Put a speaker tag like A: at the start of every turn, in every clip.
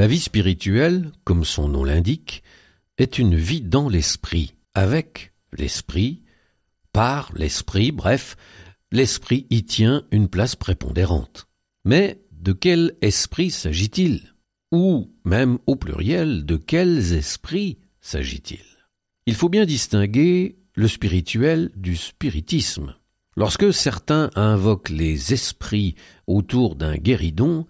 A: La vie spirituelle, comme son nom l'indique, est une vie dans l'esprit, avec l'esprit, par l'esprit, bref, l'esprit y tient une place prépondérante. Mais de quel esprit s'agit-il? Ou, même au pluriel, de quels esprits s'agit-il? Il faut bien distinguer le spirituel du spiritisme. Lorsque certains invoquent les esprits autour d'un guéridon,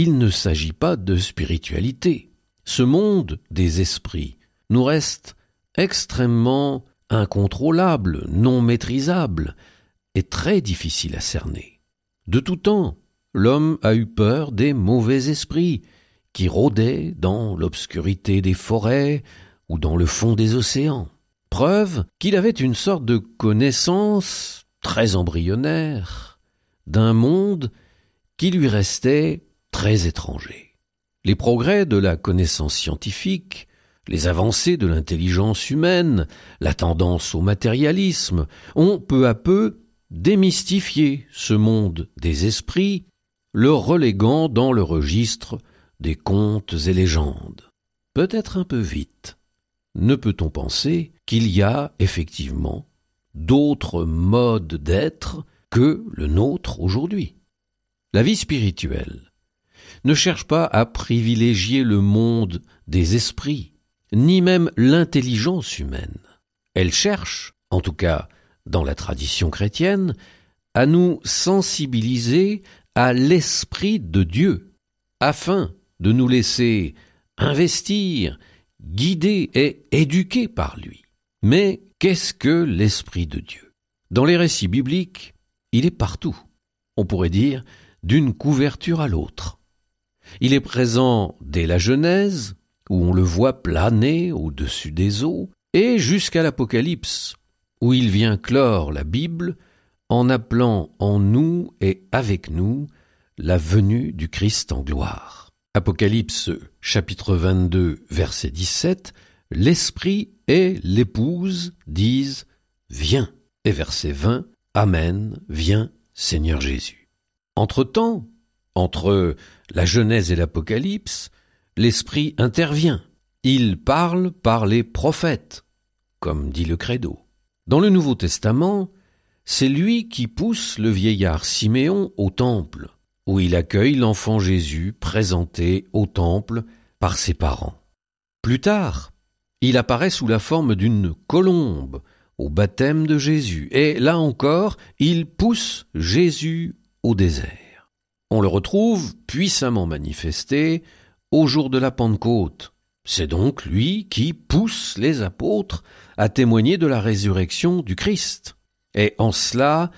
A: il ne s'agit pas de spiritualité. Ce monde des esprits nous reste extrêmement incontrôlable, non maîtrisable, et très difficile à cerner. De tout temps, l'homme a eu peur des mauvais esprits qui rôdaient dans l'obscurité des forêts ou dans le fond des océans. Preuve qu'il avait une sorte de connaissance très embryonnaire d'un monde qui lui restait très étranger. Les progrès de la connaissance scientifique, les avancées de l'intelligence humaine, la tendance au matérialisme, ont peu à peu démystifié ce monde des esprits, le reléguant dans le registre des contes et légendes. Peut-être un peu vite. Ne peut-on penser qu'il y a effectivement d'autres modes d'être que le nôtre aujourd'hui? La vie spirituelle ne cherche pas à privilégier le monde des esprits, ni même l'intelligence humaine. Elle cherche, en tout cas dans la tradition chrétienne, à nous sensibiliser à l'Esprit de Dieu, afin de nous laisser investir, guider et éduquer par lui. Mais qu'est-ce que l'Esprit de Dieu? Dans les récits bibliques, il est partout. On pourrait dire d'une couverture à l'autre. Il est présent dès la Genèse, où on le voit planer au-dessus des eaux, et jusqu'à l'Apocalypse, où il vient clore la Bible en appelant en nous et avec nous la venue du Christ en gloire. Apocalypse chapitre 22 verset 17, l'Esprit et l'épouse disent Viens. Et verset 20, Amen, viens Seigneur Jésus. Entre-temps, entre la Genèse et l'Apocalypse, l'Esprit intervient. Il parle par les prophètes, comme dit le Credo. Dans le Nouveau Testament, c'est lui qui pousse le vieillard Siméon au temple, où il accueille l'enfant Jésus présenté au temple par ses parents. Plus tard, il apparaît sous la forme d'une colombe au baptême de Jésus, et là encore, il pousse Jésus au désert. On le retrouve puissamment manifesté au jour de la Pentecôte. C'est donc lui qui pousse les apôtres à témoigner de la résurrection du Christ. Et en cela,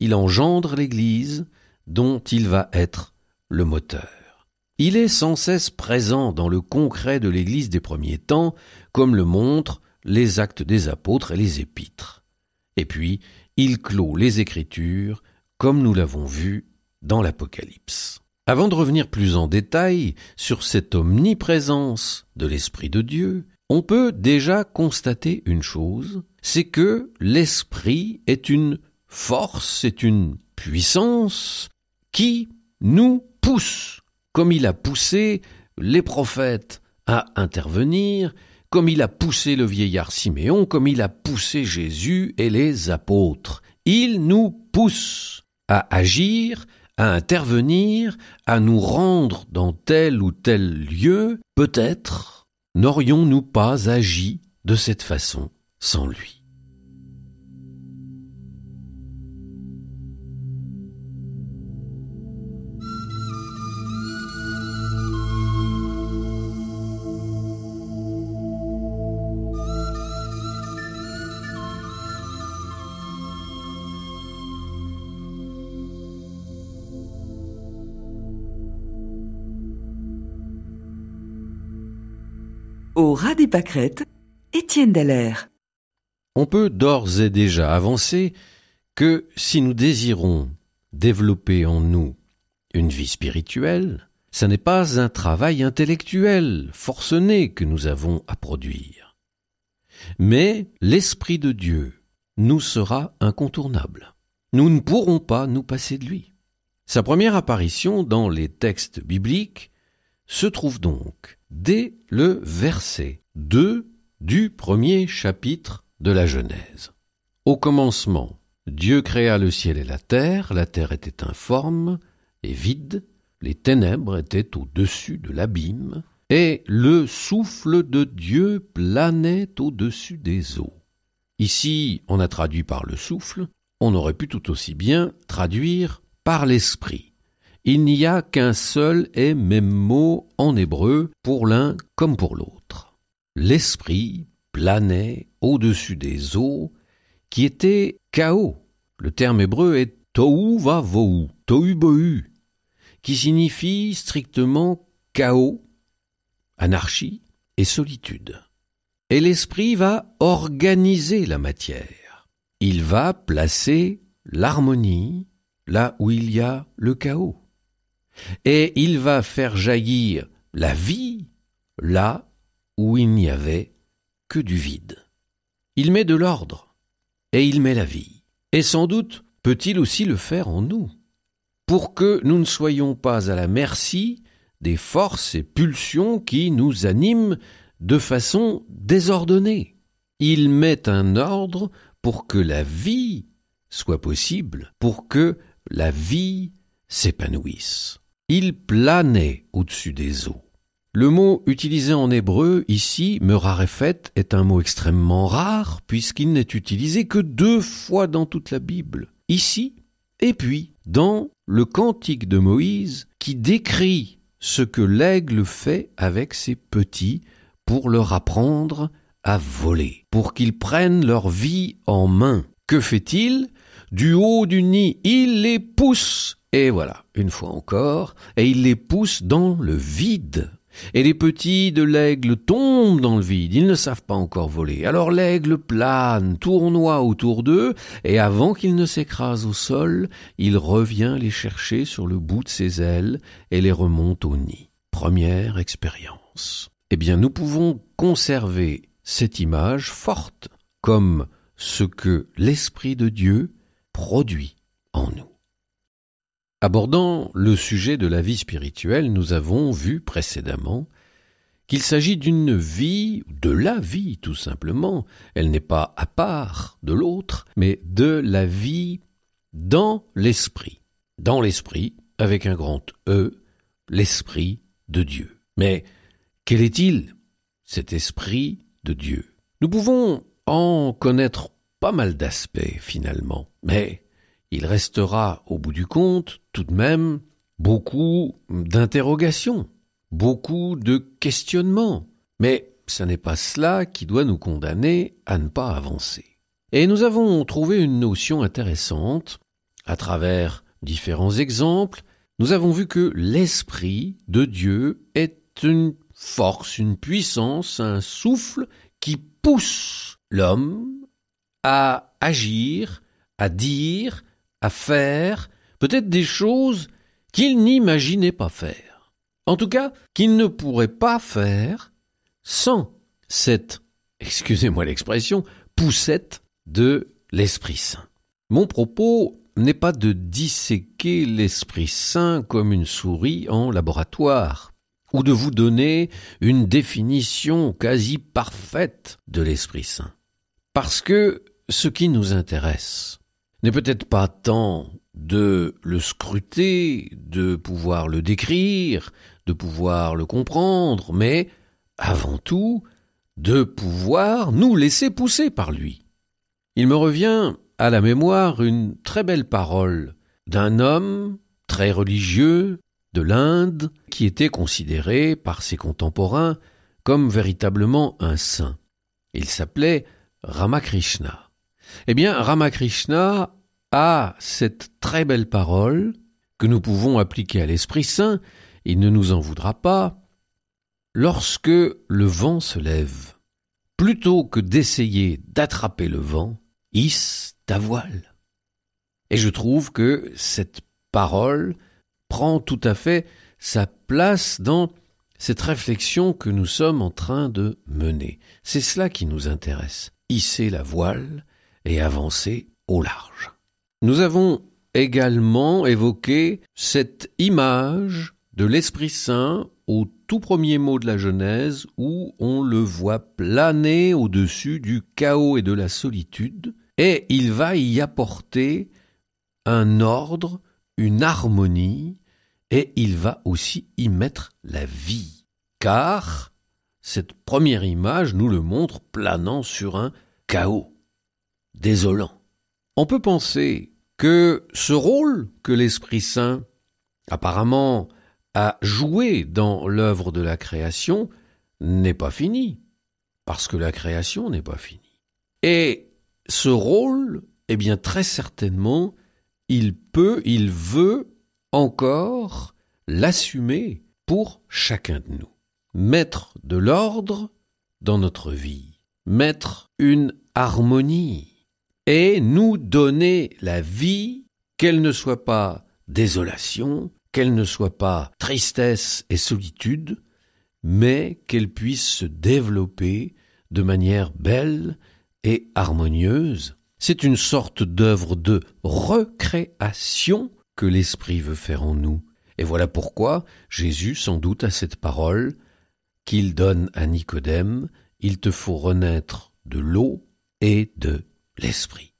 A: il engendre l'Église dont il va être le moteur. Il est sans cesse présent dans le concret de l'Église des premiers temps, comme le montrent les actes des apôtres et les épîtres. Et puis, il clôt les Écritures, comme nous l'avons vu dans l'Apocalypse. Avant de revenir plus en détail sur cette omniprésence de l'Esprit de Dieu, on peut déjà constater une chose, c'est que l'Esprit est une force, est une puissance qui nous pousse, comme il a poussé les prophètes à intervenir, comme il a poussé le vieillard Siméon, comme il a poussé Jésus et les apôtres. Il nous pousse à agir, à intervenir, à nous rendre dans tel ou tel lieu, peut-être n'aurions-nous pas agi de cette façon sans lui.
B: Au ras des pâquerettes, Étienne Dallaire.
A: On peut d'ores et déjà avancer que si nous désirons développer en nous une vie spirituelle, ce n'est pas un travail intellectuel forcené que nous avons à produire. Mais l'Esprit de Dieu nous sera incontournable. Nous ne pourrons pas nous passer de lui. Sa première apparition dans les textes bibliques se trouve donc dès le verset 2 du premier chapitre de la Genèse. Au commencement, Dieu créa le ciel et la terre, la terre était informe et vide, les ténèbres étaient au-dessus de l'abîme, et le souffle de Dieu planait au-dessus des eaux. Ici, on a traduit par le souffle, on aurait pu tout aussi bien traduire par l'esprit. Il n'y a qu'un seul et même mot en hébreu pour l'un comme pour l'autre. L'esprit planait au-dessus des eaux qui étaient chaos. Le terme hébreu est tohu va vohu, tohu bohu, qui signifie strictement chaos, anarchie et solitude. Et l'esprit va organiser la matière. Il va placer l'harmonie là où il y a le chaos. Et il va faire jaillir la vie là où il n'y avait que du vide. Il met de l'ordre, et il met la vie. Et sans doute peut-il aussi le faire en nous, pour que nous ne soyons pas à la merci des forces et pulsions qui nous animent de façon désordonnée. Il met un ordre pour que la vie soit possible, pour que la vie s'épanouisse. Il planait au-dessus des eaux. Le mot utilisé en hébreu ici, merarefet, est un mot extrêmement rare puisqu'il n'est utilisé que deux fois dans toute la Bible. Ici, et puis dans le cantique de Moïse qui décrit ce que l'aigle fait avec ses petits pour leur apprendre à voler, pour qu'ils prennent leur vie en main. Que fait-il? Du haut du nid, il les pousse. Et voilà, une fois encore, et il les pousse dans le vide. Et les petits de l'aigle tombent dans le vide, ils ne savent pas encore voler. Alors l'aigle plane, tournoie autour d'eux, et avant qu'ils ne s'écrasent au sol, il revient les chercher sur le bout de ses ailes et les remonte au nid. Première expérience. Eh bien, nous pouvons conserver cette image forte comme ce que l'Esprit de Dieu produit en nous. Abordant le sujet de la vie spirituelle, nous avons vu précédemment qu'il s'agit d'une vie, de la vie tout simplement, elle n'est pas à part de l'autre, mais de la vie dans l'esprit. Dans l'esprit, avec un grand E, l'esprit de Dieu. Mais quel est-il, cet esprit de Dieu? Nous pouvons en connaître pas mal d'aspects finalement, mais il restera au bout du compte tout de même beaucoup d'interrogations, beaucoup de questionnements. Mais ce n'est pas cela qui doit nous condamner à ne pas avancer. Et nous avons trouvé une notion intéressante à travers différents exemples. Nous avons vu que l'Esprit de Dieu est une force, une puissance, un souffle qui pousse l'homme à agir, à dire, à faire peut-être des choses qu'il n'imaginait pas faire. En tout cas, qu'il ne pourrait pas faire sans cette, excusez-moi l'expression, poussette de l'Esprit Saint. Mon propos n'est pas de disséquer l'Esprit Saint comme une souris en laboratoire, ou de vous donner une définition quasi parfaite de l'Esprit Saint. Parce que ce qui nous intéresse, n'est peut-être pas tant de le scruter, de pouvoir le décrire, de pouvoir le comprendre, mais avant tout de pouvoir nous laisser pousser par lui. Il me revient à la mémoire une très belle parole d'un homme très religieux de l'Inde qui était considéré par ses contemporains comme véritablement un saint. Il s'appelait Ramakrishna. Eh bien, Ramakrishna a cette très belle parole que nous pouvons appliquer à l'Esprit Saint, il ne nous en voudra pas. lorsque le vent se lève, plutôt que d'essayer d'attraper le vent, hisse ta voile. Et je trouve que cette parole prend tout à fait sa place dans cette réflexion que nous sommes en train de mener. C'est cela qui nous intéresse. Hisser la voile et avancer au large. Nous avons également évoqué cette image de l'Esprit Saint au tout premier mot de la Genèse où on le voit planer au-dessus du chaos et de la solitude et il va y apporter un ordre, une harmonie et il va aussi y mettre la vie. Car cette première image nous le montre planant sur un chaos, désolant. On peut penser que ce rôle que l'Esprit Saint apparemment a joué dans l'œuvre de la création n'est pas fini, parce que la création n'est pas finie. Et ce rôle, eh bien très certainement, il peut, il veut encore l'assumer pour chacun de nous. Mettre de l'ordre dans notre vie, mettre une harmonie et nous donner la vie, qu'elle ne soit pas désolation, qu'elle ne soit pas tristesse et solitude, mais qu'elle puisse se développer de manière belle et harmonieuse. C'est une sorte d'œuvre de recréation que l'Esprit veut faire en nous. Et voilà pourquoi Jésus, sans doute, a cette parole qu'il donne à Nicodème, il te faut renaître de l'eau et de l'Esprit.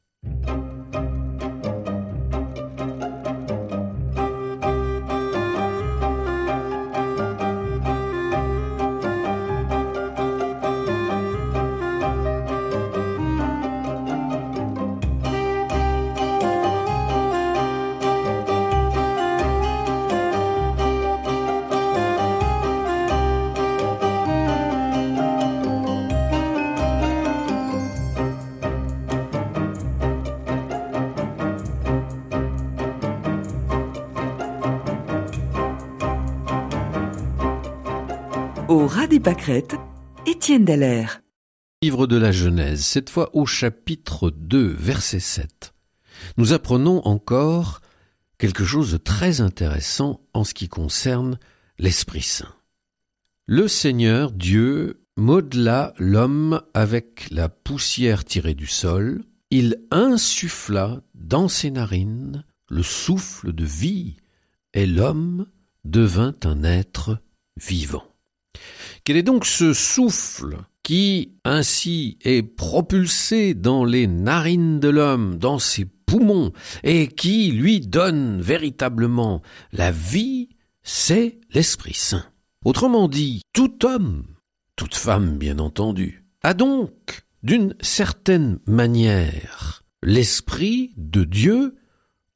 B: Des pâquerettes, Étienne Dallaire.
A: Livre de la Genèse, cette fois au chapitre 2, verset 7. Nous apprenons encore quelque chose de très intéressant en ce qui concerne l'Esprit Saint. Le Seigneur Dieu modela l'homme avec la poussière tirée du sol, il insuffla dans ses narines le souffle de vie, et l'homme devint un être vivant. Quel est donc ce souffle qui ainsi est propulsé dans les narines de l'homme, dans ses poumons, et qui lui donne véritablement la vie, c'est l'Esprit Saint. Autrement dit, tout homme, toute femme bien entendu, a donc, d'une certaine manière, l'Esprit de Dieu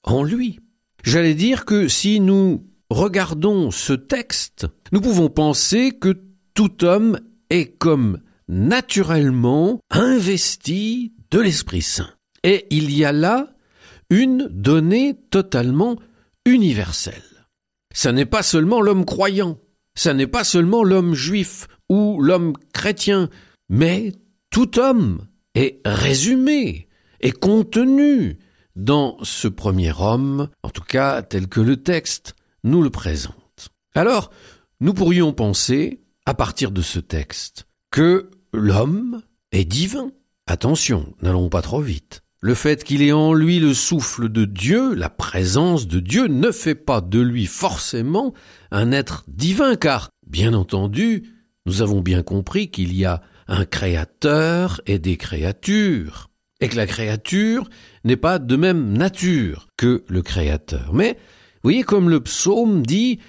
A: en lui. J'allais dire que si nous regardons ce texte, nous pouvons penser que tout homme est comme naturellement investi de l'Esprit Saint. Et il y a là une donnée totalement universelle. Ça n'est pas seulement l'homme croyant, ça n'est pas seulement l'homme juif ou l'homme chrétien, mais tout homme est résumé, est contenu dans ce premier homme, en tout cas tel que le texte nous le présente. Alors, nous pourrions penser à partir de ce texte que l'homme est divin. Attention, n'allons pas trop vite. Le fait qu'il ait en lui le souffle de Dieu, la présence de Dieu, ne fait pas de lui forcément un être divin, car, bien entendu, nous avons bien compris qu'il y a un créateur et des créatures, et que la créature n'est pas de même nature que le créateur. Mais, voyez comme le psaume dit,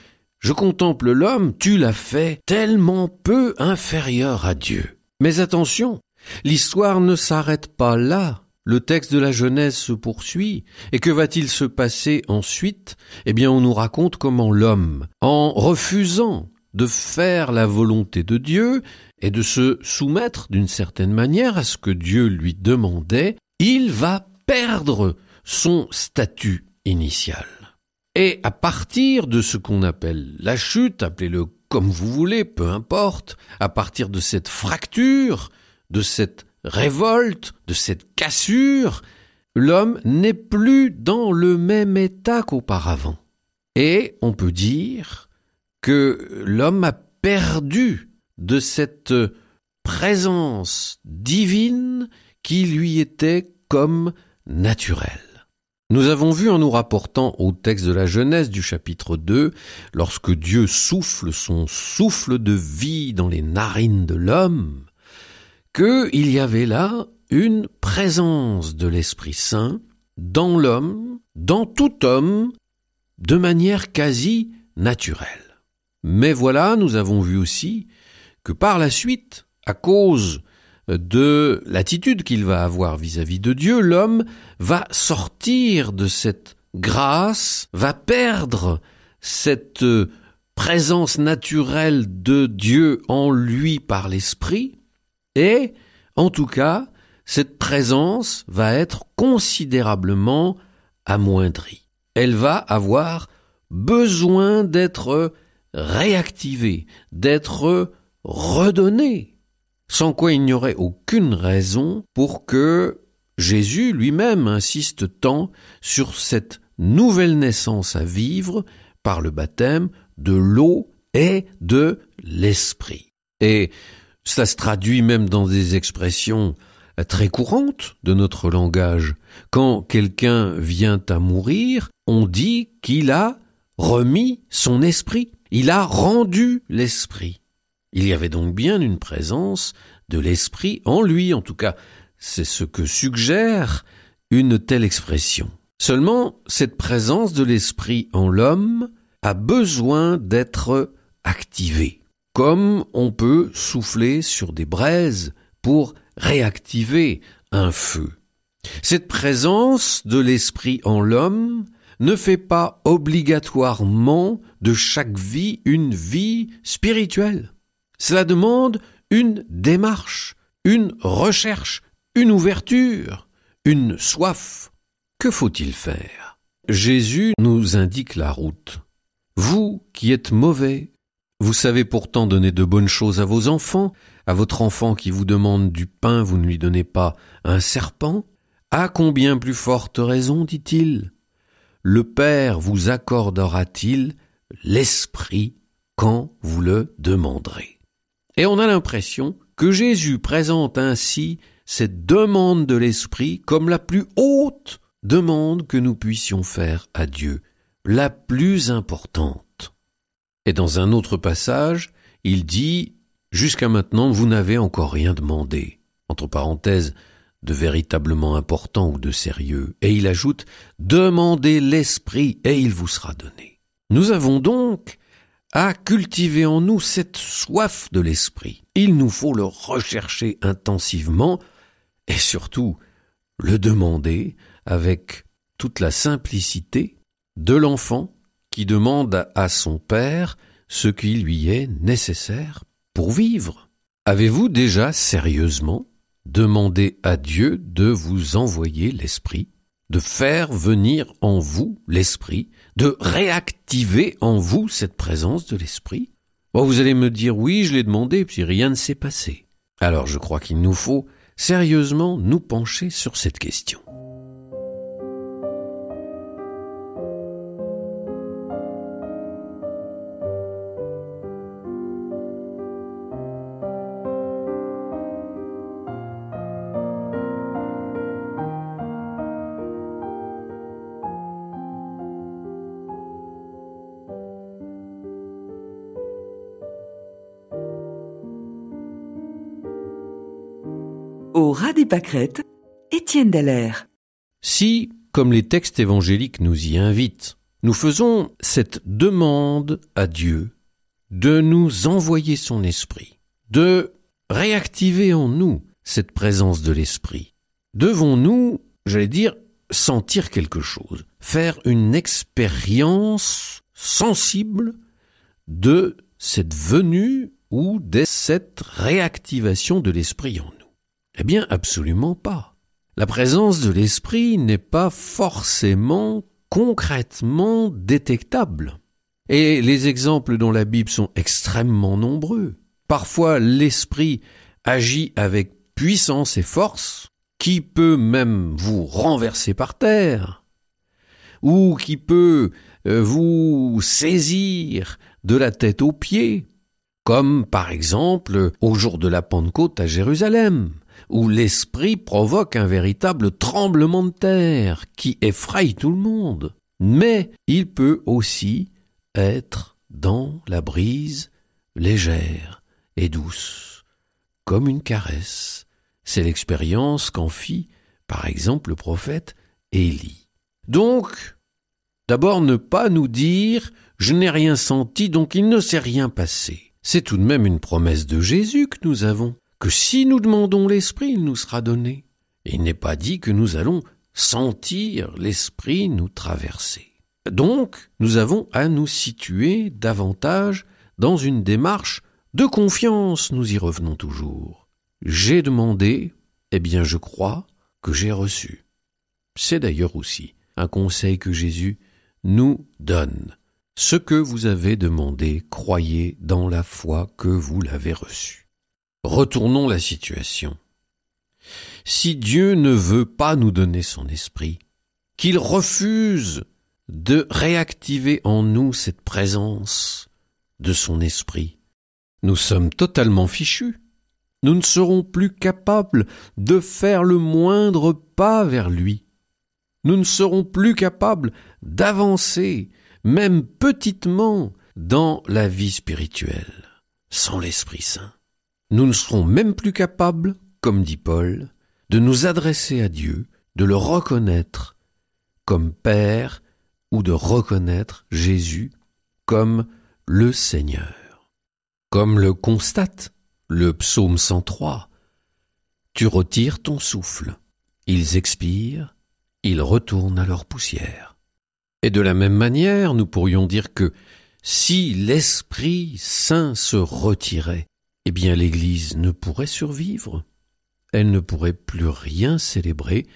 A: je contemple l'homme, tu l'as fait tellement peu inférieur à Dieu. Mais attention, l'histoire ne s'arrête pas là. Le texte de la Genèse se poursuit, et que va-t-il se passer ensuite? Eh bien, on nous raconte comment l'homme, en refusant de faire la volonté de Dieu et de se soumettre d'une certaine manière à ce que Dieu lui demandait, il va perdre son statut initial. Et à partir de ce qu'on appelle la chute, appelez-le comme vous voulez, peu importe, à partir de cette fracture, de cette révolte, de cette cassure, l'homme n'est plus dans le même état qu'auparavant. Et on peut dire que l'homme a perdu de cette présence divine qui lui était comme naturelle. Nous avons vu en nous rapportant au texte de la Genèse du chapitre 2, lorsque Dieu souffle son souffle de vie dans les narines de l'homme, qu'il y avait là une présence de l'Esprit Saint dans l'homme, dans tout homme, de manière quasi naturelle. Mais voilà, nous avons vu aussi que par la suite, à cause de l'attitude qu'il va avoir vis-à-vis de Dieu, l'homme va sortir de cette grâce, va perdre cette présence naturelle de Dieu en lui par l'esprit, et, en tout cas, cette présence va être considérablement amoindrie. Elle va avoir besoin d'être réactivée, d'être redonnée, sans quoi il n'y aurait aucune raison pour que Jésus lui-même insiste tant sur cette nouvelle naissance à vivre par le baptême de l'eau et de l'esprit. Et cela se traduit même dans des expressions très courantes de notre langage. Quand quelqu'un vient à mourir, on dit qu'il a remis son esprit, il a rendu l'esprit. Il y avait donc bien une présence de l'esprit en lui, en tout cas, c'est ce que suggère une telle expression. Seulement, cette présence de l'esprit en l'homme a besoin d'être activée comme on peut souffler sur des braises pour réactiver un feu. Cette présence de l'esprit en l'homme ne fait pas obligatoirement de chaque vie une vie spirituelle. Cela demande une démarche, une recherche, une ouverture, une soif. Que faut-il faire? Jésus nous indique la route. Vous qui êtes mauvais, vous savez pourtant donner de bonnes choses à vos enfants, à votre enfant qui vous demande du pain, vous ne lui donnez pas un serpent. À combien plus forte raison, dit-il, le Père vous accordera-t-il l'Esprit quand vous le demanderez? Et on a l'impression que Jésus présente ainsi cette demande de l'Esprit comme la plus haute demande que nous puissions faire à Dieu, la plus importante. Et dans un autre passage, il dit Jusqu'à maintenant, vous n'avez encore rien demandé. Entre parenthèses, de véritablement important ou de sérieux. Et il ajoute Demandez l'esprit et il vous sera donné. Nous avons donc à cultiver en nous cette soif de l'esprit. Il nous faut le rechercher intensivement et surtout le demander avec toute la simplicité de l'enfant qui demande à son Père ce qui lui est nécessaire pour vivre. Avez-vous déjà sérieusement demandé à Dieu de vous envoyer l'Esprit, de faire venir en vous l'Esprit, de réactiver en vous cette présence de l'Esprit vous allez me dire oui, je l'ai demandé, puis rien ne s'est passé. Alors je crois qu'il nous faut sérieusement nous pencher sur cette question.
B: Étienne.
A: Si, comme les textes évangéliques nous y invitent, nous faisons cette demande à Dieu de nous envoyer son esprit, de réactiver en nous cette présence de l'esprit, devons-nous, j'allais dire, sentir quelque chose, faire une expérience sensible de cette venue ou de cette réactivation de l'esprit en nous. Eh bien, absolument pas. La présence de l'esprit n'est pas forcément concrètement détectable. Et les exemples dans la Bible sont extrêmement nombreux. Parfois l'Esprit agit avec puissance et force, qui peut même vous renverser par terre, ou qui peut euh, vous saisir de la tête aux pieds, comme par exemple au jour de la Pentecôte à Jérusalem, où l'Esprit provoque un véritable tremblement de terre qui effraie tout le monde. Mais il peut aussi être dans la brise légère et douce, comme une caresse. C'est l'expérience qu'en fit, par exemple, le prophète Élie. Donc, d'abord ne pas nous dire je n'ai rien senti, donc il ne s'est rien passé. C'est tout de même une promesse de Jésus que nous avons, que si nous demandons l'Esprit, il nous sera donné. Il n'est pas dit que nous allons sentir l'Esprit nous traverser. Donc, nous avons à nous situer davantage dans une démarche de confiance, nous y revenons toujours. J'ai demandé, eh bien je crois que j'ai reçu. C'est d'ailleurs aussi un conseil que Jésus nous donne. Ce que vous avez demandé, croyez dans la foi que vous l'avez reçu. Retournons la situation. Si Dieu ne veut pas nous donner son esprit, qu'il refuse de réactiver en nous cette présence de son esprit, nous sommes totalement fichus. Nous ne serons plus capables de faire le moindre pas vers lui. Nous ne serons plus capables d'avancer même petitement, dans la vie spirituelle, sans l'Esprit Saint. Nous ne serons même plus capables, comme dit Paul, de nous adresser à Dieu, de le reconnaître comme Père ou de reconnaître Jésus comme le Seigneur. Comme le constate le psaume 103, tu retires ton souffle, ils expirent, ils retournent à leur poussière. Et de la même manière, nous pourrions dire que si l'Esprit Saint se retirait, eh bien l'Église ne pourrait survivre. Elle ne pourrait plus rien célébrer,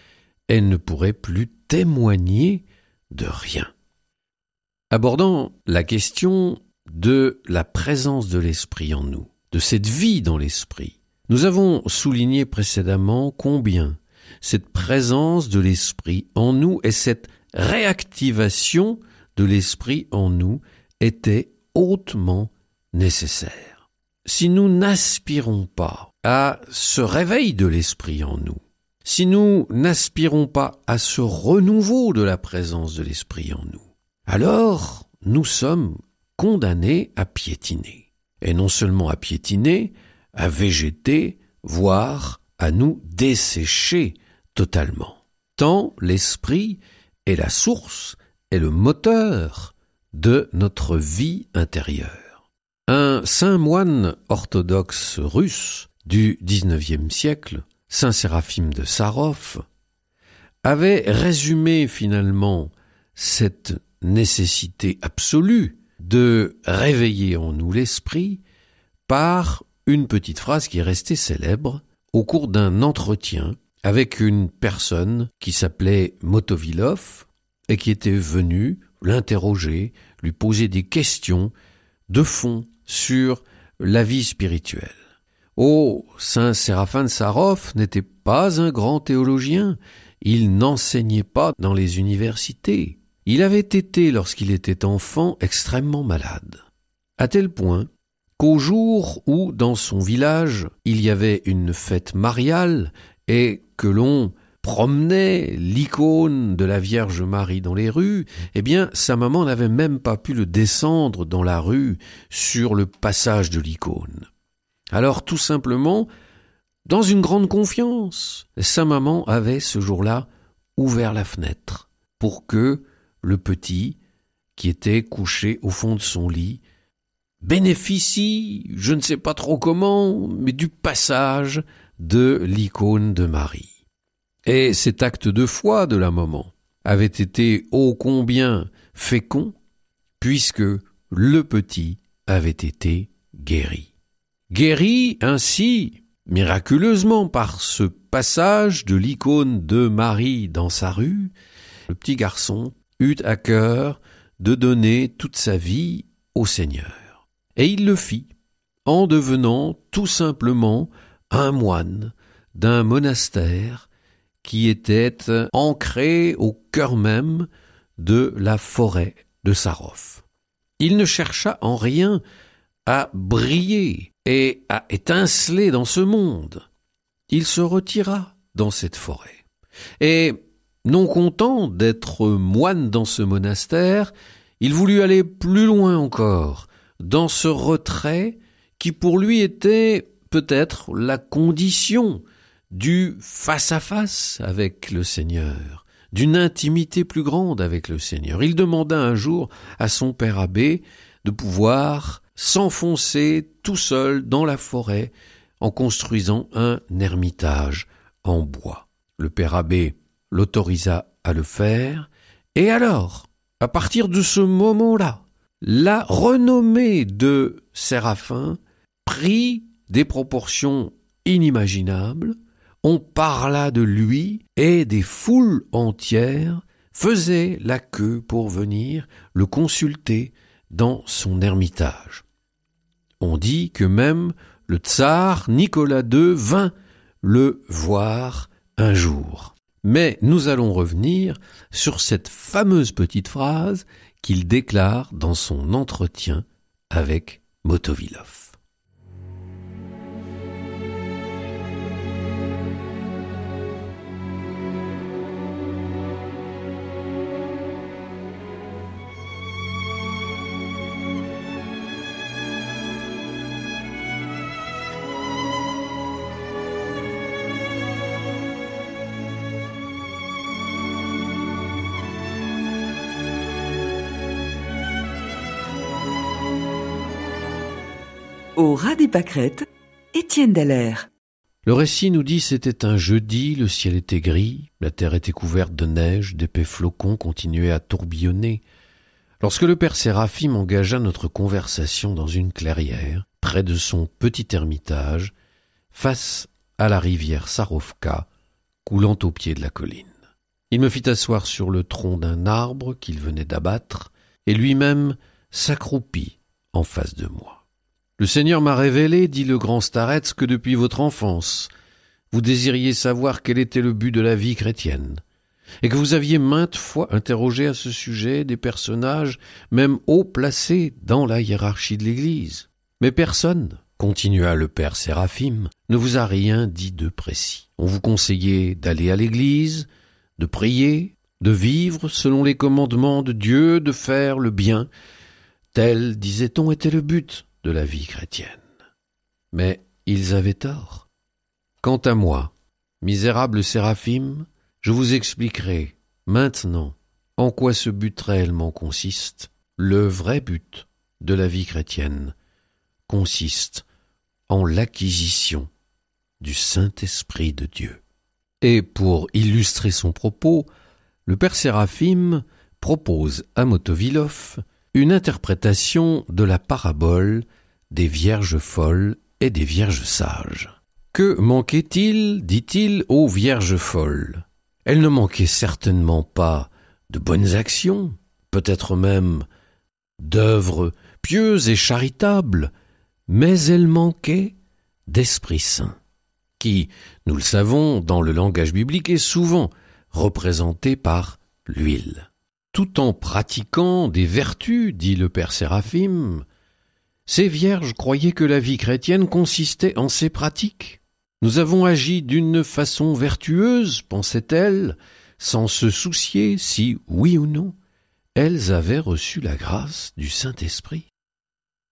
A: elle ne pourrait plus témoigner de rien. Abordant la question de la présence de l'Esprit en nous, de cette vie dans l'Esprit, nous avons souligné précédemment combien cette présence de l'Esprit en nous est cette réactivation de l'esprit en nous était hautement nécessaire. Si nous n'aspirons pas à ce réveil de l'esprit en nous, si nous n'aspirons pas à ce renouveau de la présence de l'esprit en nous, alors nous sommes condamnés à piétiner. Et non seulement à piétiner, à végéter, voire à nous dessécher totalement. Tant l'esprit est la source, est le moteur de notre vie intérieure. Un saint moine orthodoxe russe du XIXe siècle, saint Séraphime de Sarov, avait résumé finalement cette nécessité absolue de réveiller en nous l'esprit par une petite phrase qui est restée célèbre au cours d'un entretien avec une personne qui s'appelait Motovilov et qui était venue l'interroger, lui poser des questions de fond sur la vie spirituelle. Oh, Saint Séraphin de Sarov n'était pas un grand théologien, il n'enseignait pas dans les universités. Il avait été, lorsqu'il était enfant, extrêmement malade, à tel point qu'au jour où, dans son village, il y avait une fête mariale et que l'on promenait l'icône de la Vierge Marie dans les rues, eh bien, sa maman n'avait même pas pu le descendre dans la rue sur le passage de l'icône. Alors, tout simplement, dans une grande confiance, sa maman avait ce jour-là ouvert la fenêtre pour que le petit, qui était couché au fond de son lit, bénéficie, je ne sais pas trop comment, mais du passage de l'icône de Marie. Et cet acte de foi de la maman avait été ô combien fécond, puisque le petit avait été guéri. Guéri ainsi, miraculeusement, par ce passage de l'icône de Marie dans sa rue, le petit garçon eut à cœur de donner toute sa vie au Seigneur. Et il le fit en devenant tout simplement un moine d'un monastère qui était ancré au cœur même de la forêt de Sarov. Il ne chercha en rien à briller et à étinceler dans ce monde. Il se retira dans cette forêt. Et, non content d'être moine dans ce monastère, il voulut aller plus loin encore, dans ce retrait qui pour lui était peut-être la condition du face-à-face avec le Seigneur, d'une intimité plus grande avec le Seigneur. Il demanda un jour à son père abbé de pouvoir s'enfoncer tout seul dans la forêt en construisant un ermitage en bois. Le père abbé l'autorisa à le faire, et alors, à partir de ce moment-là, la renommée de Séraphin prit des proportions inimaginables, on parla de lui, et des foules entières faisaient la queue pour venir le consulter dans son ermitage. On dit que même le tsar Nicolas II vint le voir un jour. Mais nous allons revenir sur cette fameuse petite phrase qu'il déclare dans son entretien avec Motovilov.
B: Au ras des pâquerettes, Étienne Dallaire.
A: Le récit nous dit c'était un jeudi, le ciel était gris, la terre était couverte de neige, d'épais flocons continuaient à tourbillonner. Lorsque le père Séraphim engagea notre conversation dans une clairière, près de son petit ermitage, face à la rivière Sarovka, coulant au pied de la colline. Il me fit asseoir sur le tronc d'un arbre qu'il venait d'abattre, et lui-même s'accroupit en face de moi. Le Seigneur m'a révélé, dit le grand Starets, que depuis votre enfance, vous désiriez savoir quel était le but de la vie chrétienne, et que vous aviez maintes fois interrogé à ce sujet des personnages même haut placés dans la hiérarchie de l'Église. Mais personne, continua le père Séraphim, ne vous a rien dit de précis. On vous conseillait d'aller à l'Église, de prier, de vivre selon les commandements de Dieu, de faire le bien. Tel, disait-on, était le but la vie chrétienne. Mais ils avaient tort. Quant à moi, misérable séraphim, je vous expliquerai maintenant en quoi ce but réellement consiste. Le vrai but de la vie chrétienne consiste en l'acquisition du Saint-Esprit de Dieu. Et pour illustrer son propos, le père Séraphim propose à Motovilov une interprétation de la parabole des vierges folles et des vierges sages. Que manquait-il, dit-il, aux vierges folles? Elles ne manquaient certainement pas de bonnes actions, peut-être même d'œuvres pieuses et charitables, mais elles manquaient d'Esprit Saint, qui, nous le savons, dans le langage biblique est souvent représenté par l'huile. Tout en pratiquant des vertus, dit le Père Séraphim, ces vierges croyaient que la vie chrétienne consistait en ces pratiques. Nous avons agi d'une façon vertueuse, pensaient-elles, sans se soucier si, oui ou non, elles avaient reçu la grâce du Saint-Esprit.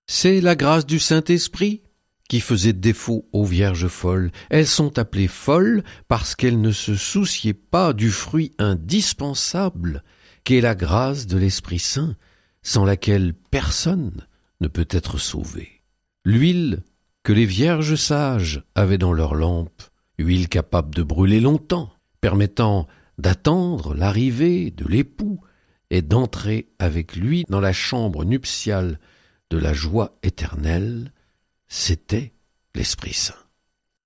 A: C'est la grâce du Saint-Esprit qui faisait défaut aux vierges folles. Elles sont appelées folles parce qu'elles ne se souciaient pas du fruit indispensable qu'est la grâce de l'Esprit Saint, sans laquelle personne peut être sauvé. L'huile que les vierges sages avaient dans leurs lampes, huile capable de brûler longtemps, permettant d'attendre l'arrivée de l'époux et d'entrer avec lui dans la chambre nuptiale de la joie éternelle, c'était l'Esprit Saint.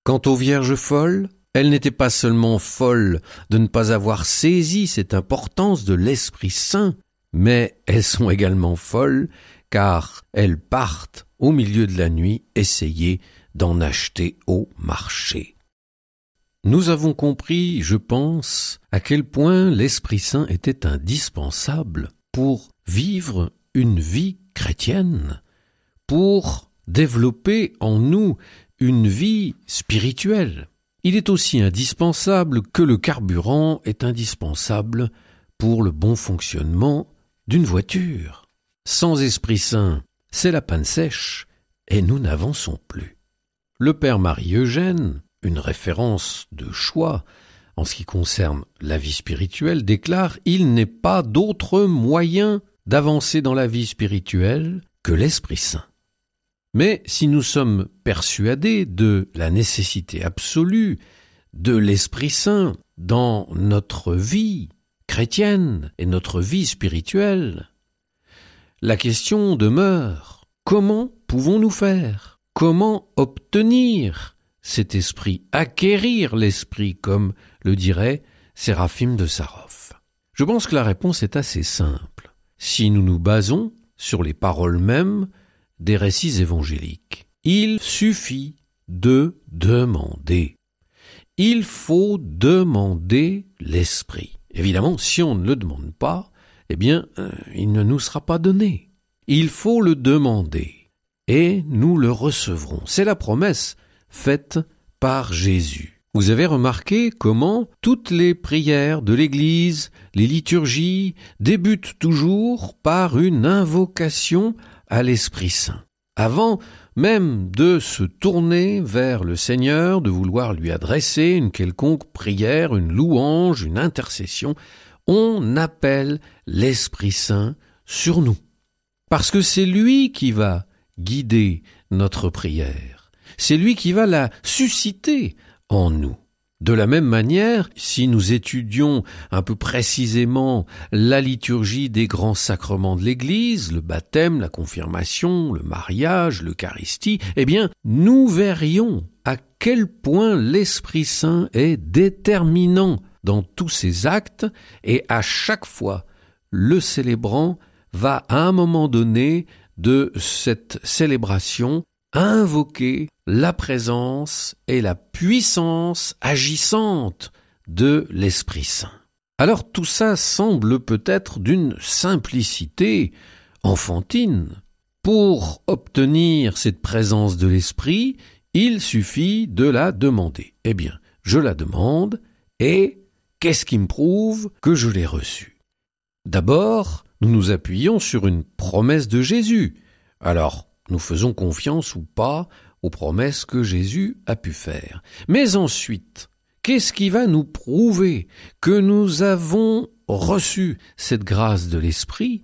A: Quant aux vierges folles, elles n'étaient pas seulement folles de ne pas avoir saisi cette importance de l'Esprit Saint, mais elles sont également folles car elles partent au milieu de la nuit essayer d'en acheter au marché. Nous avons compris, je pense, à quel point l'Esprit Saint était indispensable pour vivre une vie chrétienne, pour développer en nous une vie spirituelle. Il est aussi indispensable que le carburant est indispensable pour le bon fonctionnement d'une voiture. Sans Esprit Saint, c'est la panne sèche, et nous n'avançons plus. Le père Marie-Eugène, une référence de choix en ce qui concerne la vie spirituelle, déclare Il n'est pas d'autre moyen d'avancer dans la vie spirituelle que l'Esprit Saint. Mais si nous sommes persuadés de la nécessité absolue de l'Esprit Saint dans notre vie chrétienne et notre vie spirituelle, la question demeure comment pouvons-nous faire? Comment obtenir cet esprit, acquérir l'esprit, comme le dirait Séraphim de Sarov? Je pense que la réponse est assez simple. Si nous nous basons sur les paroles mêmes des récits évangéliques. Il suffit de demander. Il faut demander l'Esprit. Évidemment, si on ne le demande pas, eh bien, euh, il ne nous sera pas donné. Il faut le demander et nous le recevrons. C'est la promesse faite par Jésus. Vous avez remarqué comment toutes les prières de l'Église, les liturgies, débutent toujours par une invocation à l'Esprit Saint. Avant même de se tourner vers le Seigneur, de vouloir lui adresser une quelconque prière, une louange, une intercession, on appelle l'Esprit Saint sur nous. Parce que c'est lui qui va guider notre prière. C'est lui qui va la susciter en nous. De la même manière, si nous étudions un peu précisément la liturgie des grands sacrements de l'Église, le baptême, la confirmation, le mariage, l'Eucharistie, eh bien, nous verrions à quel point l'Esprit Saint est déterminant dans tous ces actes et à chaque fois, le célébrant va à un moment donné de cette célébration invoquer la présence et la puissance agissante de l'Esprit Saint. Alors tout ça semble peut-être d'une simplicité enfantine. Pour obtenir cette présence de l'Esprit, il suffit de la demander. Eh bien, je la demande et qu'est-ce qui me prouve que je l'ai reçue D'abord, nous nous appuyons sur une promesse de Jésus. Alors, nous faisons confiance ou pas aux promesses que Jésus a pu faire. Mais ensuite, qu'est-ce qui va nous prouver que nous avons reçu cette grâce de l'Esprit?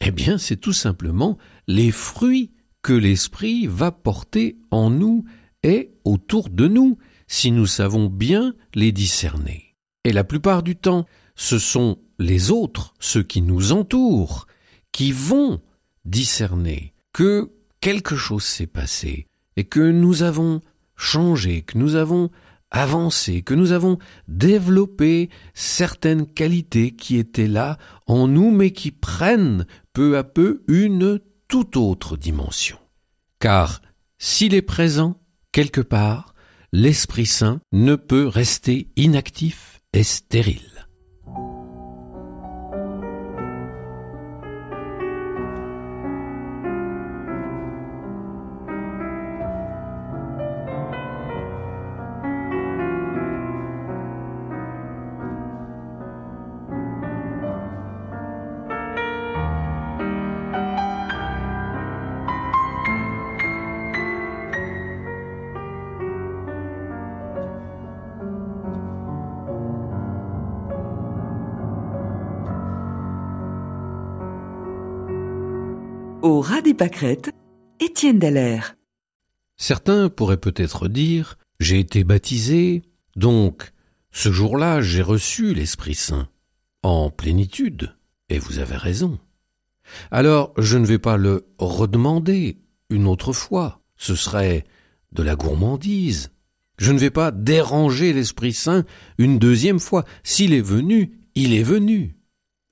A: Eh bien, c'est tout simplement les fruits que l'Esprit va porter en nous et autour de nous, si nous savons bien les discerner. Et la plupart du temps, ce sont les autres, ceux qui nous entourent, qui vont discerner que quelque chose s'est passé et que nous avons changé, que nous avons avancé, que nous avons développé certaines qualités qui étaient là en nous mais qui prennent peu à peu une toute autre dimension. Car s'il est présent quelque part, l'Esprit Saint ne peut rester inactif et stérile.
B: Au ras des pâquerettes, Étienne Dallaire.
A: Certains pourraient peut-être dire J'ai été baptisé, donc ce jour-là j'ai reçu l'Esprit Saint en plénitude, et vous avez raison. Alors je ne vais pas le redemander une autre fois, ce serait de la gourmandise. Je ne vais pas déranger l'Esprit Saint une deuxième fois. S'il est venu, il est venu.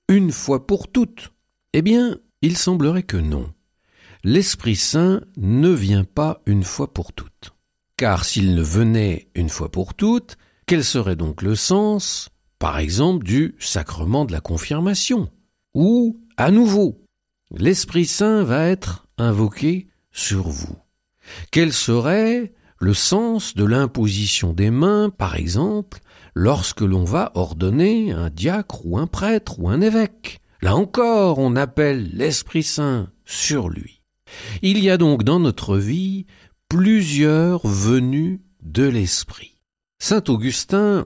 A: Une fois pour toutes. Eh bien, il semblerait que non. l'Esprit Saint ne vient pas une fois pour toutes. Car s'il ne venait une fois pour toutes, quel serait donc le sens, par exemple, du sacrement de la confirmation? Ou, à nouveau, l'Esprit Saint va être invoqué sur vous. Quel serait le sens de l'imposition des mains, par exemple, lorsque l'on va ordonner un diacre ou un prêtre ou un évêque? Là encore, on appelle l'Esprit Saint sur lui. Il y a donc dans notre vie plusieurs venues de l'Esprit. Saint Augustin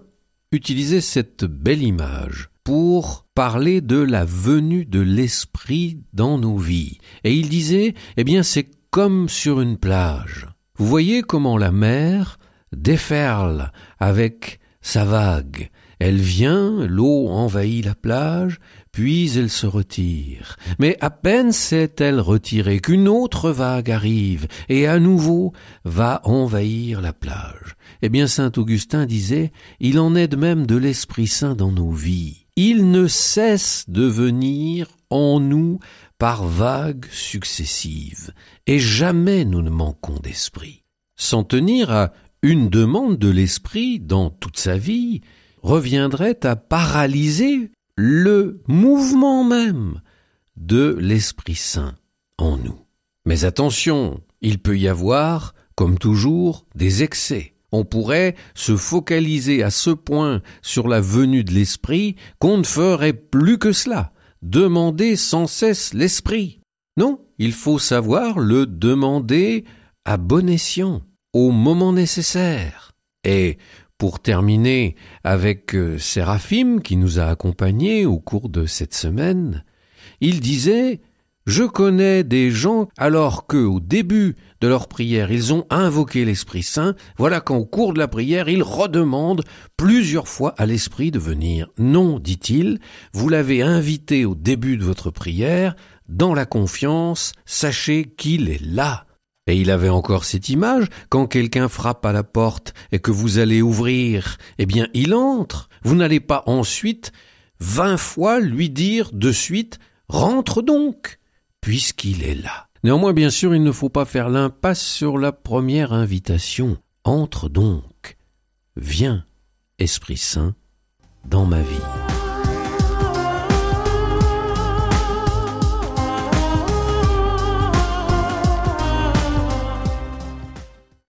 A: utilisait cette belle image pour parler de la venue de l'Esprit dans nos vies. Et il disait, eh bien, c'est comme sur une plage. Vous voyez comment la mer déferle avec sa vague. Elle vient, l'eau envahit la plage, puis elle se retire. Mais à peine s'est-elle retirée qu'une autre vague arrive et à nouveau va envahir la plage. Eh bien, saint Augustin disait, il en est de même de l'Esprit Saint dans nos vies. Il ne cesse de venir en nous par vagues successives, et jamais nous ne manquons d'esprit. S'en tenir à une demande de l'esprit dans toute sa vie reviendrait à paralyser le mouvement même de l'Esprit Saint en nous. Mais attention, il peut y avoir, comme toujours, des excès. On pourrait se focaliser à ce point sur la venue de l'Esprit qu'on ne ferait plus que cela, demander sans cesse l'Esprit. Non, il faut savoir le demander à bon escient au moment nécessaire. Et pour terminer avec euh, Séraphim qui nous a accompagnés au cours de cette semaine, il disait je connais des gens alors que au début de leur prière ils ont invoqué l'Esprit Saint, voilà qu'au cours de la prière ils redemandent plusieurs fois à l'Esprit de venir. Non, dit-il, vous l'avez invité au début de votre prière, dans la confiance, sachez qu'il est là. Et il avait encore cette image, quand quelqu'un frappe à la porte et que vous allez ouvrir, eh bien il entre. Vous n'allez pas ensuite vingt fois lui dire de suite Rentre donc, puisqu'il est là. Néanmoins, bien sûr, il ne faut pas faire l'impasse sur la première invitation. Entre donc. Viens, Esprit Saint, dans ma vie.